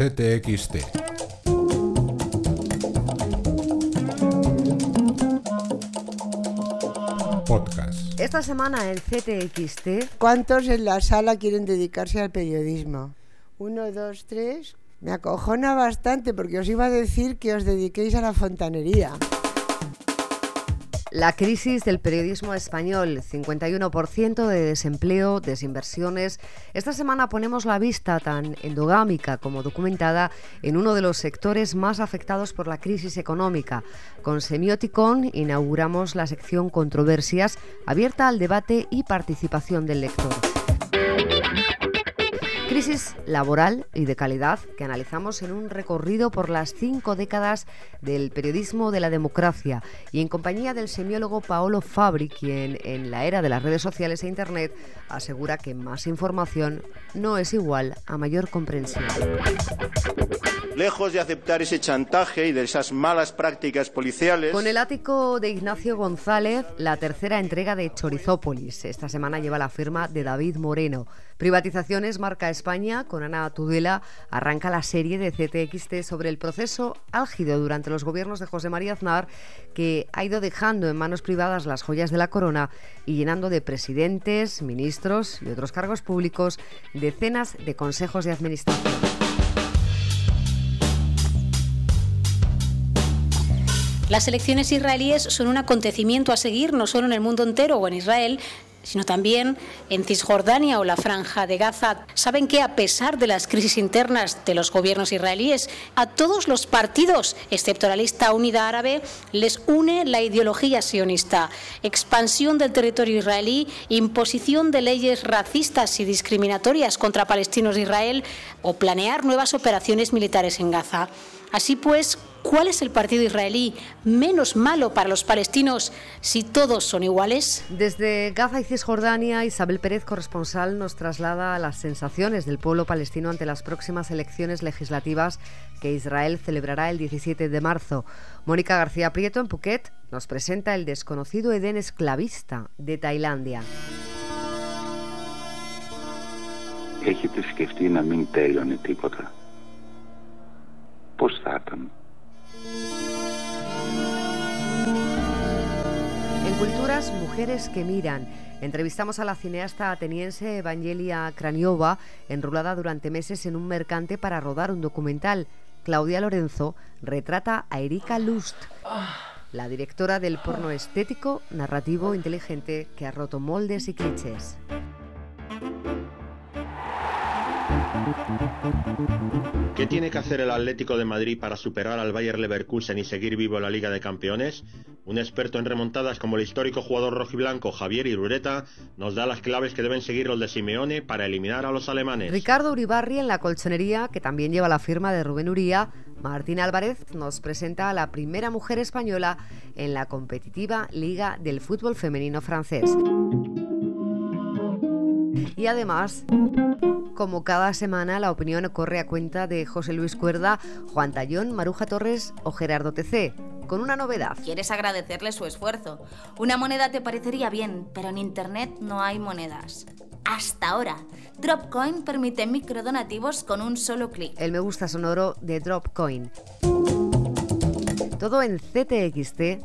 CTXT. Podcast. Esta semana en CTXT, ¿Cuántos en la sala quieren dedicarse al periodismo? Uno, dos, tres. Me acojona bastante porque os iba a decir que os dediquéis a la fontanería. La crisis del periodismo español, 51% de desempleo, desinversiones. Esta semana ponemos la vista tan endogámica como documentada en uno de los sectores más afectados por la crisis económica. Con Semioticon inauguramos la sección Controversias, abierta al debate y participación del lector. Crisis laboral y de calidad que analizamos en un recorrido por las cinco décadas del periodismo de la democracia y en compañía del semiólogo Paolo Fabri, quien en la era de las redes sociales e Internet asegura que más información no es igual a mayor comprensión. Lejos de aceptar ese chantaje y de esas malas prácticas policiales, Con el ático de Ignacio González, la tercera entrega de Chorizópolis. Esta semana lleva la firma de David Moreno. Privatizaciones marca España, con Ana Tudela, arranca la serie de CTXT sobre el proceso álgido durante los gobiernos de José María Aznar, que ha ido dejando en manos privadas las joyas de la corona y llenando de presidentes, ministros y otros cargos públicos decenas de consejos de administración. Las elecciones israelíes son un acontecimiento a seguir no solo en el mundo entero o en Israel, sino también en Cisjordania o la Franja de Gaza. Saben que a pesar de las crisis internas de los gobiernos israelíes, a todos los partidos, excepto la lista unida árabe, les une la ideología sionista. Expansión del territorio israelí, imposición de leyes racistas y discriminatorias contra palestinos de Israel o planear nuevas operaciones militares en Gaza. Así pues, ¿cuál es el partido israelí menos malo para los palestinos si todos son iguales? Desde Gaza y Cisjordania, Isabel Pérez, corresponsal, nos traslada a las sensaciones del pueblo palestino ante las próximas elecciones legislativas que Israel celebrará el 17 de marzo. Mónica García Prieto, en Phuket, nos presenta el desconocido Edén esclavista de Tailandia. En Culturas, mujeres que miran. Entrevistamos a la cineasta ateniense Evangelia Craniova, enrolada durante meses en un mercante para rodar un documental. Claudia Lorenzo retrata a Erika Lust, la directora del porno estético, narrativo, inteligente, que ha roto moldes y clichés. ¿Qué tiene que hacer el Atlético de Madrid para superar al Bayer Leverkusen y seguir vivo en la Liga de Campeones? Un experto en remontadas como el histórico jugador rojiblanco Javier Irureta nos da las claves que deben seguir los de Simeone para eliminar a los alemanes. Ricardo Uribarri en la colchonería, que también lleva la firma de Rubén Uría. Martín Álvarez nos presenta a la primera mujer española en la competitiva Liga del Fútbol Femenino Francés. Y además, como cada semana, la opinión corre a cuenta de José Luis Cuerda, Juan Tallón, Maruja Torres o Gerardo TC, con una novedad. Quieres agradecerle su esfuerzo. Una moneda te parecería bien, pero en Internet no hay monedas. Hasta ahora, Dropcoin permite microdonativos con un solo clic. El me gusta sonoro de Dropcoin. Todo en ctxt.es.